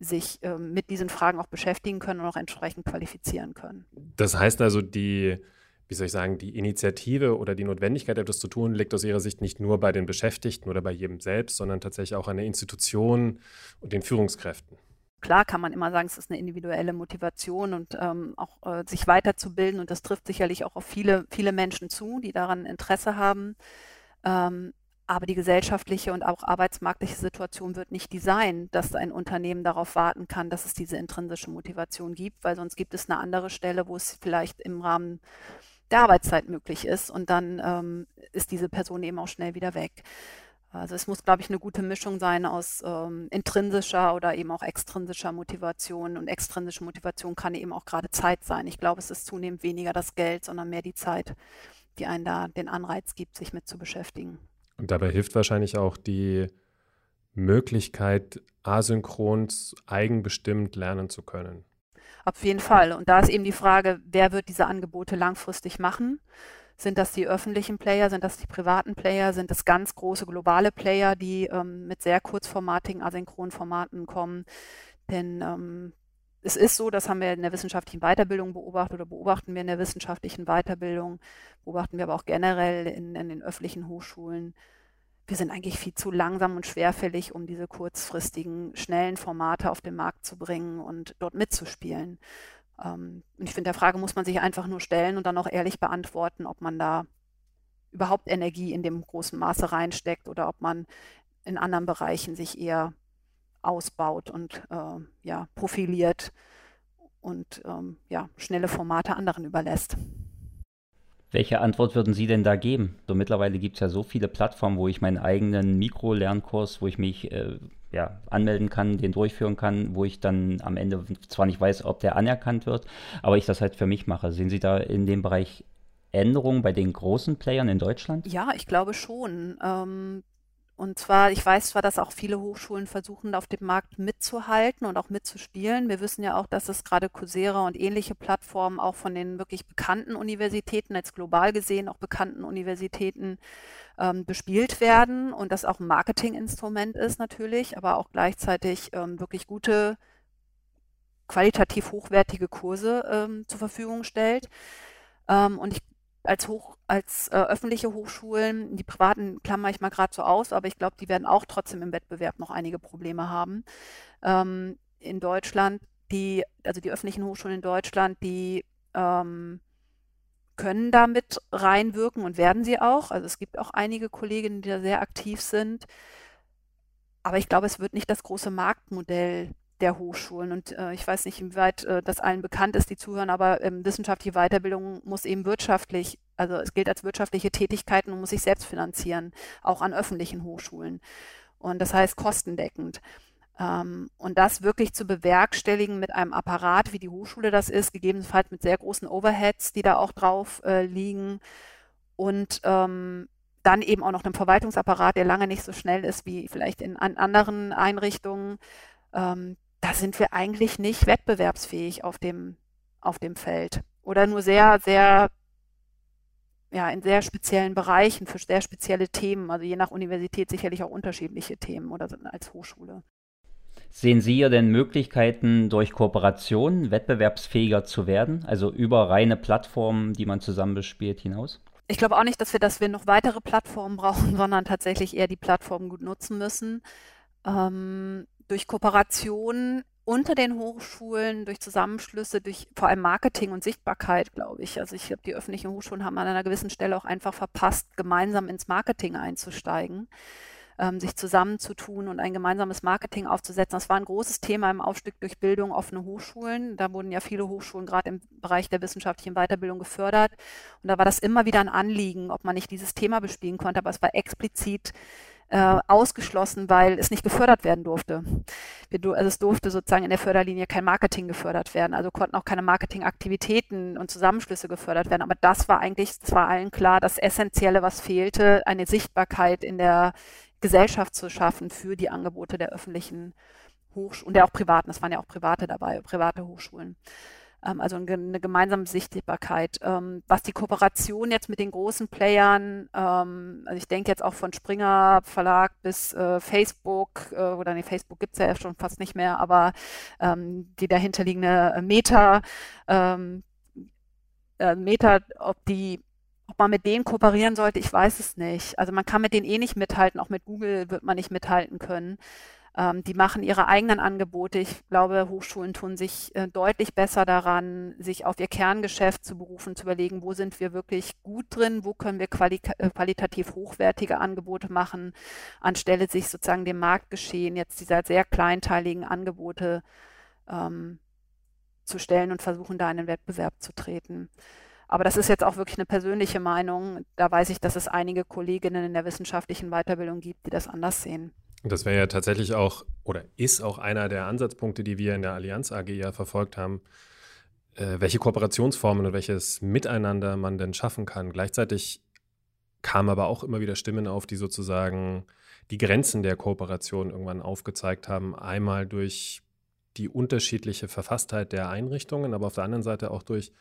Speaker 3: sich ähm, mit diesen Fragen auch beschäftigen können und auch entsprechend qualifizieren können.
Speaker 2: Das heißt also, die, wie soll ich sagen, die Initiative oder die Notwendigkeit, etwas zu tun, liegt aus Ihrer Sicht nicht nur bei den Beschäftigten oder bei jedem selbst, sondern tatsächlich auch an der Institution und den Führungskräften.
Speaker 3: Klar kann man immer sagen, es ist eine individuelle Motivation und ähm, auch äh, sich weiterzubilden und das trifft sicherlich auch auf viele, viele Menschen zu, die daran Interesse haben. Ähm, aber die gesellschaftliche und auch arbeitsmarktliche Situation wird nicht die sein, dass ein Unternehmen darauf warten kann, dass es diese intrinsische Motivation gibt, weil sonst gibt es eine andere Stelle, wo es vielleicht im Rahmen der Arbeitszeit möglich ist und dann ähm, ist diese Person eben auch schnell wieder weg. Also es muss, glaube ich, eine gute Mischung sein aus ähm, intrinsischer oder eben auch extrinsischer Motivation. Und extrinsische Motivation kann eben auch gerade Zeit sein. Ich glaube, es ist zunehmend weniger das Geld, sondern mehr die Zeit, die einen da den Anreiz gibt, sich mit zu beschäftigen.
Speaker 2: Und dabei hilft wahrscheinlich auch die Möglichkeit, asynchron eigenbestimmt lernen zu können.
Speaker 3: Auf jeden Fall. Und da ist eben die Frage, wer wird diese Angebote langfristig machen? Sind das die öffentlichen Player? Sind das die privaten Player? Sind das ganz große globale Player, die ähm, mit sehr kurzformatigen, asynchronen Formaten kommen? Denn ähm, es ist so, das haben wir in der wissenschaftlichen Weiterbildung beobachtet oder beobachten wir in der wissenschaftlichen Weiterbildung, beobachten wir aber auch generell in, in den öffentlichen Hochschulen. Wir sind eigentlich viel zu langsam und schwerfällig, um diese kurzfristigen, schnellen Formate auf den Markt zu bringen und dort mitzuspielen. Ähm, und ich finde, der Frage muss man sich einfach nur stellen und dann auch ehrlich beantworten, ob man da überhaupt Energie in dem großen Maße reinsteckt oder ob man in anderen Bereichen sich eher ausbaut und äh, ja, profiliert und ähm, ja, schnelle Formate anderen überlässt.
Speaker 1: Welche Antwort würden Sie denn da geben? So mittlerweile gibt es ja so viele Plattformen, wo ich meinen eigenen Mikro-Lernkurs, wo ich mich äh, ja, anmelden kann, den durchführen kann, wo ich dann am Ende zwar nicht weiß, ob der anerkannt wird, aber ich das halt für mich mache. Sehen Sie da in dem Bereich Änderungen bei den großen Playern in Deutschland?
Speaker 3: Ja, ich glaube schon. Ähm, und zwar, ich weiß zwar, dass auch viele Hochschulen versuchen, auf dem Markt mitzuhalten und auch mitzuspielen. Wir wissen ja auch, dass es gerade Coursera und ähnliche Plattformen auch von den wirklich bekannten Universitäten, als global gesehen auch bekannten Universitäten, ähm, bespielt werden und das auch ein Marketinginstrument ist natürlich, aber auch gleichzeitig ähm, wirklich gute, qualitativ hochwertige Kurse ähm, zur Verfügung stellt. Ähm, und ich als, Hoch, als äh, öffentliche Hochschulen, die privaten klammer ich mal gerade so aus, aber ich glaube, die werden auch trotzdem im Wettbewerb noch einige Probleme haben. Ähm, in Deutschland, die, also die öffentlichen Hochschulen in Deutschland, die ähm, können damit reinwirken und werden sie auch. Also es gibt auch einige Kolleginnen, die da sehr aktiv sind. Aber ich glaube, es wird nicht das große Marktmodell der Hochschulen. Und äh, ich weiß nicht, inwieweit äh, das allen bekannt ist, die zuhören, aber ähm, wissenschaftliche Weiterbildung muss eben wirtschaftlich, also es gilt als wirtschaftliche Tätigkeiten und muss sich selbst finanzieren, auch an öffentlichen Hochschulen. Und das heißt kostendeckend. Ähm, und das wirklich zu bewerkstelligen mit einem Apparat, wie die Hochschule das ist, gegebenenfalls mit sehr großen Overheads, die da auch drauf äh, liegen. Und ähm, dann eben auch noch einem Verwaltungsapparat, der lange nicht so schnell ist wie vielleicht in an anderen Einrichtungen. Ähm, da sind wir eigentlich nicht wettbewerbsfähig auf dem, auf dem Feld. Oder nur sehr, sehr, ja, in sehr speziellen Bereichen für sehr spezielle Themen. Also je nach Universität sicherlich auch unterschiedliche Themen oder als Hochschule.
Speaker 1: Sehen Sie hier denn Möglichkeiten, durch Kooperation wettbewerbsfähiger zu werden, also über reine Plattformen, die man zusammen bespielt, hinaus?
Speaker 3: Ich glaube auch nicht, dass wir, dass wir noch weitere Plattformen brauchen, sondern tatsächlich eher die Plattformen gut nutzen müssen. Ähm, durch Kooperation unter den Hochschulen, durch Zusammenschlüsse, durch vor allem Marketing und Sichtbarkeit, glaube ich. Also ich glaube, die öffentlichen Hochschulen haben an einer gewissen Stelle auch einfach verpasst, gemeinsam ins Marketing einzusteigen ähm, sich zusammenzutun und ein gemeinsames Marketing aufzusetzen. Das war ein großes Thema im Aufstieg durch Bildung offene Hochschulen. Da wurden ja viele Hochschulen gerade im Bereich der wissenschaftlichen Weiterbildung gefördert. Und da war das immer wieder ein Anliegen, ob man nicht dieses Thema bespielen konnte. Aber es war explizit äh, ausgeschlossen, weil es nicht gefördert werden durfte. Wir, also es durfte sozusagen in der Förderlinie kein Marketing gefördert werden, also konnten auch keine Marketingaktivitäten und Zusammenschlüsse gefördert werden. Aber das war eigentlich, es war allen klar, das Essentielle, was fehlte, eine Sichtbarkeit in der Gesellschaft zu schaffen für die Angebote der öffentlichen Hochschulen und der auch privaten, es waren ja auch private dabei, private Hochschulen. Ähm, also eine gemeinsame Sichtbarkeit. Ähm, was die Kooperation jetzt mit den großen Playern, ähm, also ich denke jetzt auch von Springer Verlag bis äh, Facebook, äh, oder nee, Facebook gibt es ja schon fast nicht mehr, aber die dahinterliegende Meta, äh, Meta, ob die ob man mit denen kooperieren sollte, ich weiß es nicht. Also man kann mit denen eh nicht mithalten, auch mit Google wird man nicht mithalten können. Ähm, die machen ihre eigenen Angebote. Ich glaube, Hochschulen tun sich äh, deutlich besser daran, sich auf ihr Kerngeschäft zu berufen, zu überlegen, wo sind wir wirklich gut drin, wo können wir quali äh, qualitativ hochwertige Angebote machen, anstelle sich sozusagen dem Marktgeschehen jetzt dieser sehr kleinteiligen Angebote ähm, zu stellen und versuchen, da in den Wettbewerb zu treten. Aber das ist jetzt auch wirklich eine persönliche Meinung. Da weiß ich, dass es einige Kolleginnen in der wissenschaftlichen Weiterbildung gibt, die das anders sehen.
Speaker 2: Das wäre ja tatsächlich auch oder ist auch einer der Ansatzpunkte, die wir in der Allianz AG ja verfolgt haben, äh, welche Kooperationsformen und welches Miteinander man denn schaffen kann. Gleichzeitig kamen aber auch immer wieder Stimmen auf, die sozusagen die Grenzen der Kooperation irgendwann aufgezeigt haben. Einmal durch die unterschiedliche Verfasstheit der Einrichtungen, aber auf der anderen Seite auch durch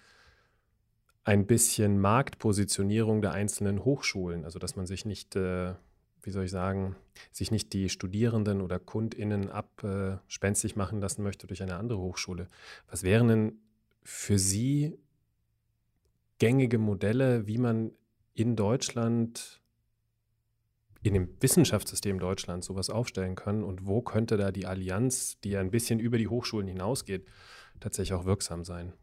Speaker 2: ein bisschen Marktpositionierung der einzelnen Hochschulen, also dass man sich nicht, äh, wie soll ich sagen, sich nicht die Studierenden oder KundInnen abspenstig machen lassen möchte durch eine andere Hochschule. Was wären denn für Sie gängige Modelle, wie man in Deutschland, in dem Wissenschaftssystem Deutschlands sowas aufstellen kann und wo könnte da die Allianz, die ja ein bisschen über die Hochschulen hinausgeht, tatsächlich auch wirksam sein?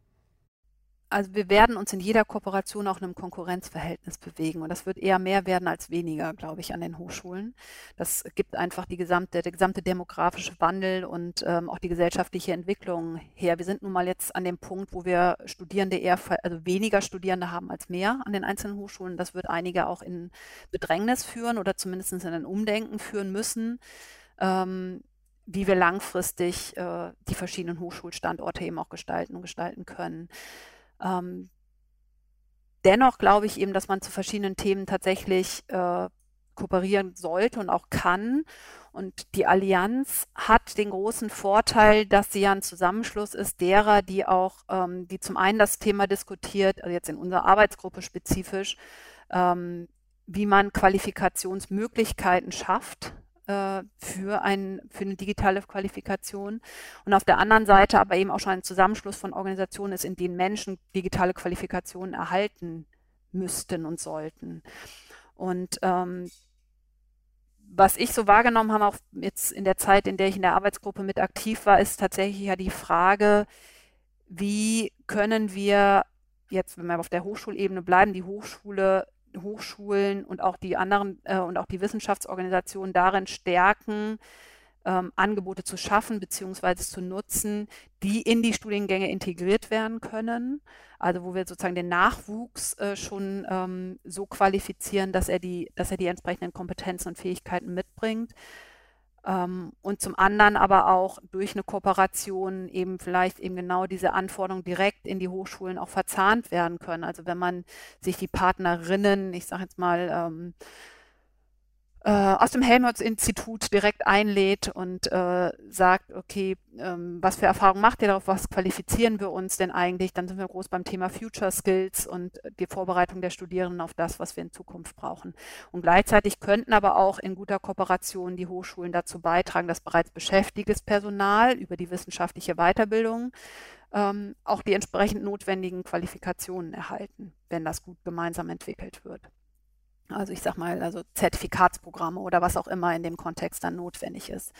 Speaker 3: Also wir werden uns in jeder Kooperation auch in einem Konkurrenzverhältnis bewegen und das wird eher mehr werden als weniger, glaube ich, an den Hochschulen. Das gibt einfach die gesamte, der gesamte demografische Wandel und ähm, auch die gesellschaftliche Entwicklung her. Wir sind nun mal jetzt an dem Punkt, wo wir Studierende eher, also weniger Studierende haben als mehr an den einzelnen Hochschulen. Das wird einige auch in Bedrängnis führen oder zumindest in ein Umdenken führen müssen. Ähm, wie wir langfristig äh, die verschiedenen Hochschulstandorte eben auch gestalten und gestalten können. Ähm, dennoch glaube ich eben, dass man zu verschiedenen Themen tatsächlich äh, kooperieren sollte und auch kann. Und die Allianz hat den großen Vorteil, dass sie ja ein Zusammenschluss ist derer, die auch, ähm, die zum einen das Thema diskutiert, also jetzt in unserer Arbeitsgruppe spezifisch, ähm, wie man Qualifikationsmöglichkeiten schafft äh, für, ein, für eine digitale Qualifikation. Und auf der anderen Seite aber eben auch schon ein Zusammenschluss von Organisationen ist, in denen Menschen digitale Qualifikationen erhalten müssten und sollten. Und ähm, was ich so wahrgenommen habe, auch jetzt in der Zeit, in der ich in der Arbeitsgruppe mit aktiv war, ist tatsächlich ja die Frage, wie können wir jetzt, wenn wir auf der Hochschulebene bleiben, die Hochschule Hochschulen und auch die anderen äh, und auch die Wissenschaftsorganisationen darin stärken, ähm, Angebote zu schaffen bzw. zu nutzen, die in die Studiengänge integriert werden können. Also wo wir sozusagen den Nachwuchs äh, schon ähm, so qualifizieren, dass er die, dass er die entsprechenden Kompetenzen und Fähigkeiten mitbringt. Ähm, und zum anderen aber auch durch eine Kooperation eben vielleicht eben genau diese Anforderungen direkt in die Hochschulen auch verzahnt werden können. Also wenn man sich die Partnerinnen, ich sage jetzt mal, ähm, äh, aus dem Helmholtz-Institut direkt einlädt und äh, sagt, okay, ähm, was für Erfahrungen macht ihr darauf, was qualifizieren wir uns denn eigentlich? Dann sind wir groß beim Thema Future Skills und die Vorbereitung der Studierenden auf das, was wir in Zukunft brauchen. Und gleichzeitig könnten aber auch in guter Kooperation die Hochschulen dazu beitragen, dass bereits beschäftigtes Personal über die wissenschaftliche Weiterbildung ähm, auch die entsprechend notwendigen Qualifikationen erhalten, wenn das gut gemeinsam entwickelt wird. Also ich sag mal, also Zertifikatsprogramme oder was auch immer in dem Kontext dann notwendig ist.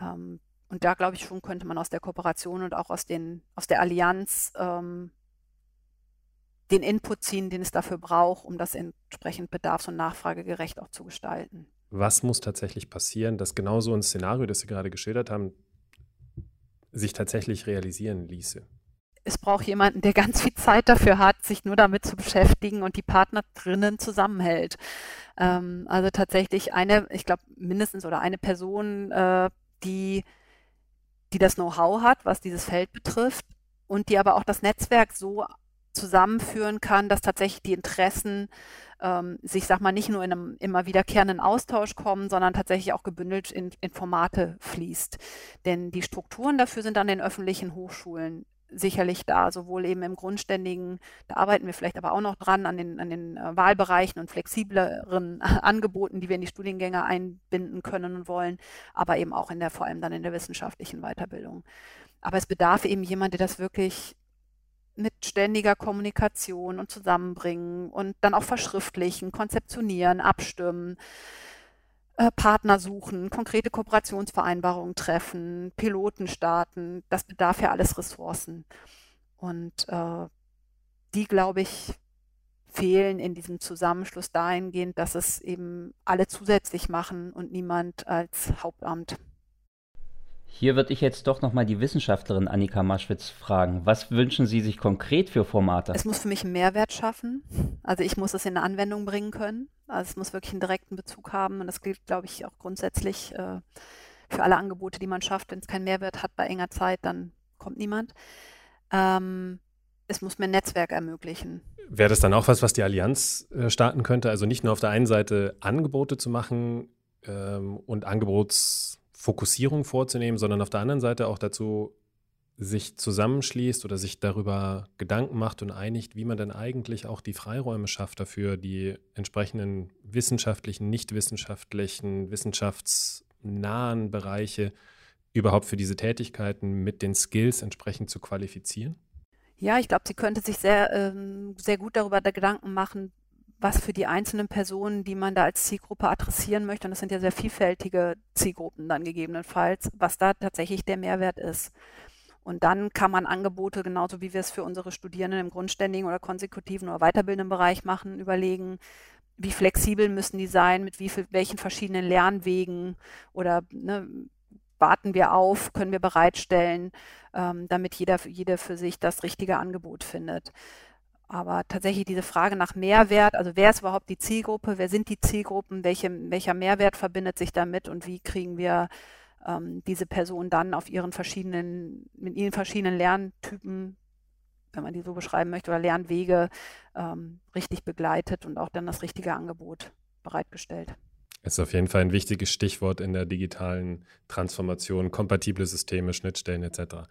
Speaker 3: Ähm, und da glaube ich schon, könnte man aus der Kooperation und auch aus, den, aus der Allianz ähm, den Input ziehen, den es dafür braucht, um das entsprechend bedarfs- und nachfragegerecht auch zu gestalten.
Speaker 2: Was muss tatsächlich passieren, dass genau so ein Szenario, das Sie gerade geschildert haben, sich tatsächlich realisieren ließe?
Speaker 3: Es braucht jemanden, der ganz viel Zeit dafür hat, sich nur damit zu beschäftigen und die Partner drinnen zusammenhält. Ähm, also tatsächlich eine, ich glaube mindestens oder eine Person, äh, die, die das Know-how hat, was dieses Feld betrifft und die aber auch das Netzwerk so zusammenführen kann, dass tatsächlich die Interessen ähm, sich, sag mal, nicht nur in einem immer wiederkehrenden Austausch kommen, sondern tatsächlich auch gebündelt in, in Formate fließt. Denn die Strukturen dafür sind an den öffentlichen Hochschulen sicherlich da, sowohl eben im Grundständigen, da arbeiten wir vielleicht aber auch noch dran, an den, an den äh, Wahlbereichen und flexibleren Angeboten, die wir in die Studiengänge einbinden können und wollen, aber eben auch in der, vor allem dann in der wissenschaftlichen Weiterbildung. Aber es bedarf eben jemand, der das wirklich mit ständiger Kommunikation und Zusammenbringen und dann auch verschriftlichen, konzeptionieren, abstimmen, äh, Partner suchen, konkrete Kooperationsvereinbarungen treffen, Piloten starten. Das bedarf ja alles Ressourcen. Und äh, die, glaube ich, fehlen in diesem Zusammenschluss dahingehend, dass es eben alle zusätzlich machen und niemand als Hauptamt.
Speaker 1: Hier würde ich jetzt doch nochmal die Wissenschaftlerin Annika Maschwitz fragen. Was wünschen Sie sich konkret für Formate?
Speaker 3: Es muss für mich einen Mehrwert schaffen. Also ich muss es in eine Anwendung bringen können. Also es muss wirklich einen direkten Bezug haben. Und das gilt, glaube ich, auch grundsätzlich äh, für alle Angebote, die man schafft. Wenn es keinen Mehrwert hat bei enger Zeit, dann kommt niemand. Ähm, es muss mir ein Netzwerk ermöglichen.
Speaker 2: Wäre das dann auch was, was die Allianz äh, starten könnte? Also nicht nur auf der einen Seite Angebote zu machen ähm, und Angebots Fokussierung vorzunehmen, sondern auf der anderen Seite auch dazu sich zusammenschließt oder sich darüber Gedanken macht und einigt, wie man dann eigentlich auch die Freiräume schafft dafür, die entsprechenden wissenschaftlichen, nicht wissenschaftlichen, wissenschaftsnahen Bereiche überhaupt für diese Tätigkeiten mit den Skills entsprechend zu qualifizieren?
Speaker 3: Ja, ich glaube, sie könnte sich sehr, ähm, sehr gut darüber Gedanken machen, was für die einzelnen Personen, die man da als Zielgruppe adressieren möchte, und das sind ja sehr vielfältige Zielgruppen dann gegebenenfalls, was da tatsächlich der Mehrwert ist. Und dann kann man Angebote, genauso wie wir es für unsere Studierenden im grundständigen oder konsekutiven oder weiterbildenden Bereich machen, überlegen, wie flexibel müssen die sein, mit wie viel, welchen verschiedenen Lernwegen? Oder ne, warten wir auf, können wir bereitstellen, ähm, damit jeder, jeder für sich das richtige Angebot findet. Aber tatsächlich diese Frage nach Mehrwert, also wer ist überhaupt die Zielgruppe, wer sind die Zielgruppen, welche, welcher Mehrwert verbindet sich damit und wie kriegen wir ähm, diese Person dann auf ihren verschiedenen, mit ihren verschiedenen Lerntypen, wenn man die so beschreiben möchte, oder Lernwege ähm, richtig begleitet und auch dann das richtige Angebot bereitgestellt.
Speaker 2: Ist auf jeden Fall ein wichtiges Stichwort in der digitalen Transformation, kompatible Systeme, Schnittstellen etc.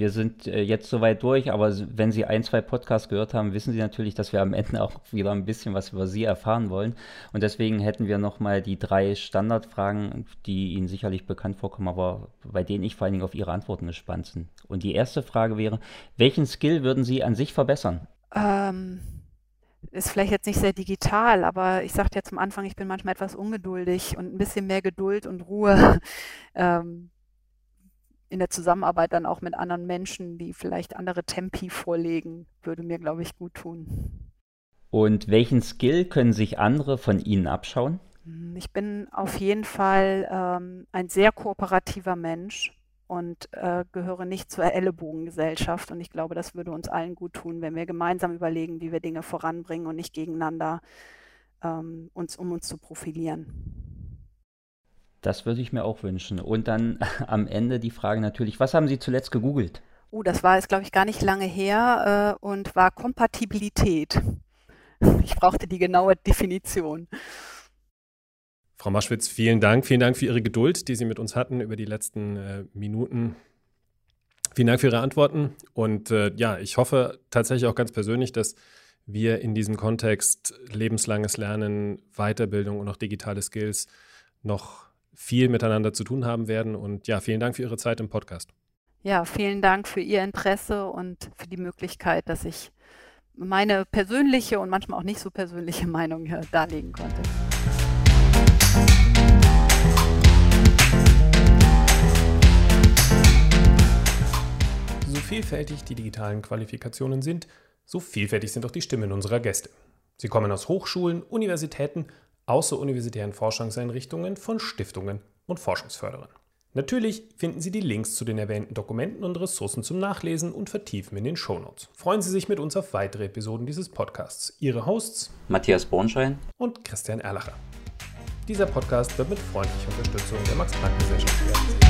Speaker 1: Wir sind äh, jetzt soweit durch, aber wenn Sie ein, zwei Podcasts gehört haben, wissen Sie natürlich, dass wir am Ende auch wieder ein bisschen was über Sie erfahren wollen. Und deswegen hätten wir nochmal die drei Standardfragen, die Ihnen sicherlich bekannt vorkommen, aber bei denen ich vor allen Dingen auf Ihre Antworten gespannt bin. Und die erste Frage wäre, welchen Skill würden Sie an sich verbessern?
Speaker 3: Ähm, ist vielleicht jetzt nicht sehr digital, aber ich sagte ja zum Anfang, ich bin manchmal etwas ungeduldig und ein bisschen mehr Geduld und Ruhe. ähm, in der Zusammenarbeit dann auch mit anderen Menschen, die vielleicht andere Tempi vorlegen, würde mir, glaube ich, gut tun.
Speaker 1: Und welchen Skill können sich andere von Ihnen abschauen?
Speaker 3: Hm, ich bin auf jeden Fall ähm, ein sehr kooperativer Mensch und äh, gehöre nicht zur Ellenbogengesellschaft. Und ich glaube, das würde uns allen gut tun, wenn wir gemeinsam überlegen, wie wir Dinge voranbringen und nicht gegeneinander ähm, uns, um uns zu profilieren.
Speaker 1: Das würde ich mir auch wünschen. Und dann am Ende die Frage natürlich, was haben Sie zuletzt gegoogelt?
Speaker 3: Oh, das war jetzt, glaube ich, gar nicht lange her äh, und war Kompatibilität. Ich brauchte die genaue Definition.
Speaker 2: Frau Maschwitz, vielen Dank. Vielen Dank für Ihre Geduld, die Sie mit uns hatten über die letzten äh, Minuten. Vielen Dank für Ihre Antworten. Und äh, ja, ich hoffe tatsächlich auch ganz persönlich, dass wir in diesem Kontext lebenslanges Lernen, Weiterbildung und auch digitale Skills noch viel miteinander zu tun haben werden. Und ja, vielen Dank für Ihre Zeit im Podcast.
Speaker 3: Ja, vielen Dank für Ihr Interesse und für die Möglichkeit, dass ich meine persönliche und manchmal auch nicht so persönliche Meinung hier darlegen konnte.
Speaker 2: So vielfältig die digitalen Qualifikationen sind, so vielfältig sind auch die Stimmen unserer Gäste. Sie kommen aus Hochschulen, Universitäten, außeruniversitären Forschungseinrichtungen, von Stiftungen und Forschungsförderern. Natürlich finden Sie die Links zu den erwähnten Dokumenten und Ressourcen zum Nachlesen und Vertiefen in den Shownotes. Freuen Sie sich mit uns auf weitere Episoden dieses Podcasts. Ihre Hosts
Speaker 1: Matthias Bornschein
Speaker 2: und Christian Erlacher. Dieser Podcast wird mit freundlicher Unterstützung der Max-Planck-Gesellschaft realisiert.